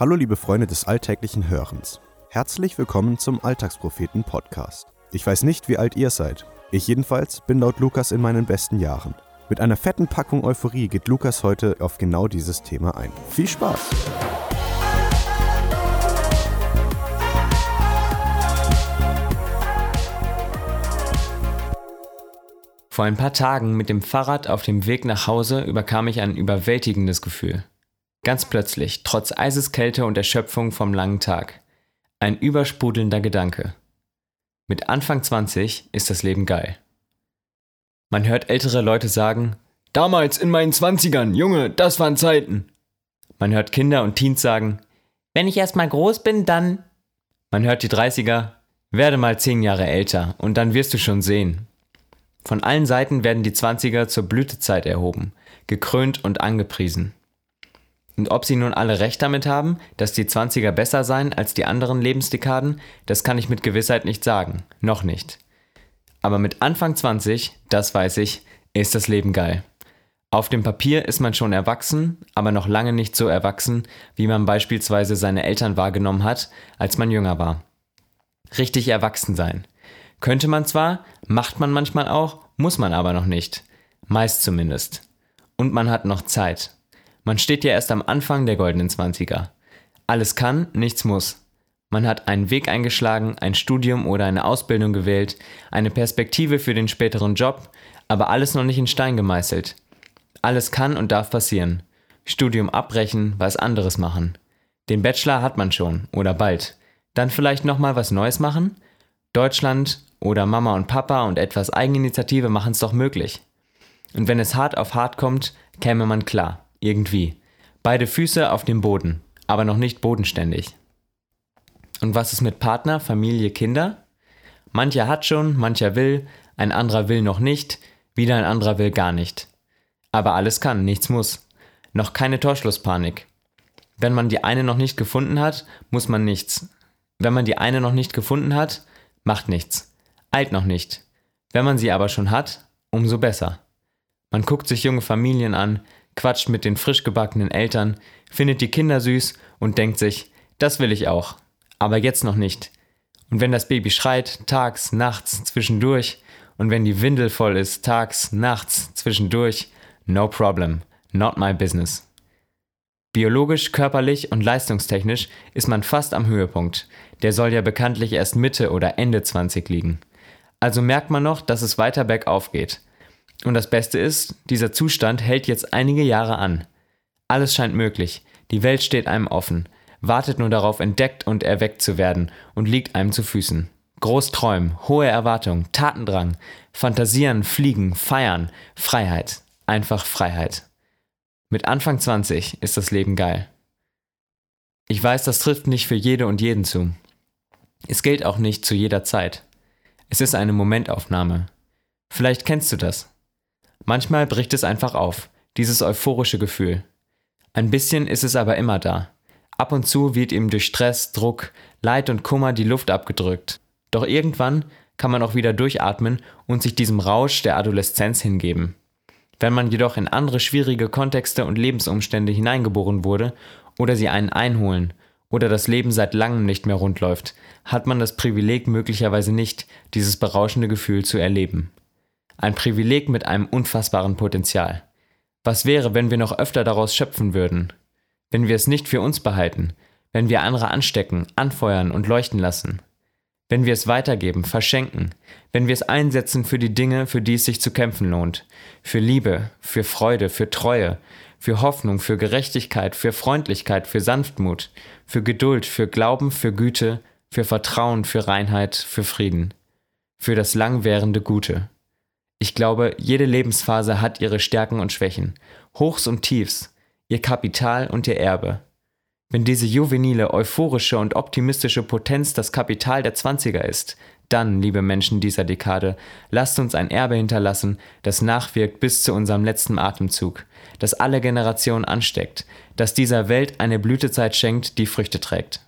Hallo liebe Freunde des alltäglichen Hörens. Herzlich willkommen zum Alltagspropheten Podcast. Ich weiß nicht, wie alt ihr seid. Ich jedenfalls bin laut Lukas in meinen besten Jahren. Mit einer fetten Packung Euphorie geht Lukas heute auf genau dieses Thema ein. Viel Spaß! Vor ein paar Tagen mit dem Fahrrad auf dem Weg nach Hause überkam ich ein überwältigendes Gefühl. Ganz plötzlich, trotz Eiseskälte und Erschöpfung vom langen Tag. Ein übersprudelnder Gedanke. Mit Anfang 20 ist das Leben geil. Man hört ältere Leute sagen, damals in meinen 20ern, Junge, das waren Zeiten. Man hört Kinder und Teens sagen, wenn ich erstmal groß bin, dann. Man hört die 30er, werde mal 10 Jahre älter und dann wirst du schon sehen. Von allen Seiten werden die 20er zur Blütezeit erhoben, gekrönt und angepriesen. Und ob sie nun alle recht damit haben, dass die 20er besser seien als die anderen Lebensdekaden, das kann ich mit Gewissheit nicht sagen. Noch nicht. Aber mit Anfang 20, das weiß ich, ist das Leben geil. Auf dem Papier ist man schon erwachsen, aber noch lange nicht so erwachsen, wie man beispielsweise seine Eltern wahrgenommen hat, als man jünger war. Richtig erwachsen sein. Könnte man zwar, macht man manchmal auch, muss man aber noch nicht. Meist zumindest. Und man hat noch Zeit. Man steht ja erst am Anfang der goldenen Zwanziger. Alles kann, nichts muss. Man hat einen Weg eingeschlagen, ein Studium oder eine Ausbildung gewählt, eine Perspektive für den späteren Job, aber alles noch nicht in Stein gemeißelt. Alles kann und darf passieren. Studium abbrechen, was anderes machen. Den Bachelor hat man schon oder bald. Dann vielleicht nochmal was Neues machen? Deutschland oder Mama und Papa und etwas Eigeninitiative machen es doch möglich. Und wenn es hart auf hart kommt, käme man klar, irgendwie. Beide Füße auf dem Boden, aber noch nicht bodenständig. Und was ist mit Partner, Familie, Kinder? Mancher hat schon, mancher will, ein anderer will noch nicht, wieder ein anderer will gar nicht. Aber alles kann, nichts muss. Noch keine Torschlusspanik. Wenn man die eine noch nicht gefunden hat, muss man nichts. Wenn man die eine noch nicht gefunden hat, macht nichts. Eilt noch nicht. Wenn man sie aber schon hat, umso besser. Man guckt sich junge Familien an, quatscht mit den frisch gebackenen Eltern, findet die Kinder süß und denkt sich, das will ich auch. Aber jetzt noch nicht. Und wenn das Baby schreit, tags, nachts, zwischendurch, und wenn die Windel voll ist, tags, nachts, zwischendurch, no problem, not my business. Biologisch, körperlich und leistungstechnisch ist man fast am Höhepunkt. Der soll ja bekanntlich erst Mitte oder Ende 20 liegen. Also merkt man noch, dass es weiter bergauf geht. Und das Beste ist, dieser Zustand hält jetzt einige Jahre an. Alles scheint möglich, die Welt steht einem offen, wartet nur darauf, entdeckt und erweckt zu werden und liegt einem zu Füßen. Groß träumen, hohe Erwartungen, Tatendrang, fantasieren, fliegen, feiern, Freiheit, einfach Freiheit. Mit Anfang 20 ist das Leben geil. Ich weiß, das trifft nicht für jede und jeden zu. Es gilt auch nicht zu jeder Zeit. Es ist eine Momentaufnahme. Vielleicht kennst du das. Manchmal bricht es einfach auf, dieses euphorische Gefühl. Ein bisschen ist es aber immer da. Ab und zu wird ihm durch Stress, Druck, Leid und Kummer die Luft abgedrückt. Doch irgendwann kann man auch wieder durchatmen und sich diesem Rausch der Adoleszenz hingeben. Wenn man jedoch in andere schwierige Kontexte und Lebensumstände hineingeboren wurde oder sie einen einholen oder das Leben seit langem nicht mehr rund läuft, hat man das Privileg möglicherweise nicht, dieses berauschende Gefühl zu erleben. Ein Privileg mit einem unfassbaren Potenzial. Was wäre, wenn wir noch öfter daraus schöpfen würden? Wenn wir es nicht für uns behalten, wenn wir andere anstecken, anfeuern und leuchten lassen? Wenn wir es weitergeben, verschenken, wenn wir es einsetzen für die Dinge, für die es sich zu kämpfen lohnt, für Liebe, für Freude, für Treue, für Hoffnung, für Gerechtigkeit, für Freundlichkeit, für Sanftmut, für Geduld, für Glauben, für Güte, für Vertrauen, für Reinheit, für Frieden, für das langwährende Gute. Ich glaube, jede Lebensphase hat ihre Stärken und Schwächen, Hochs und Tiefs, ihr Kapital und ihr Erbe. Wenn diese juvenile, euphorische und optimistische Potenz das Kapital der Zwanziger ist, dann, liebe Menschen dieser Dekade, lasst uns ein Erbe hinterlassen, das nachwirkt bis zu unserem letzten Atemzug, das alle Generationen ansteckt, das dieser Welt eine Blütezeit schenkt, die Früchte trägt.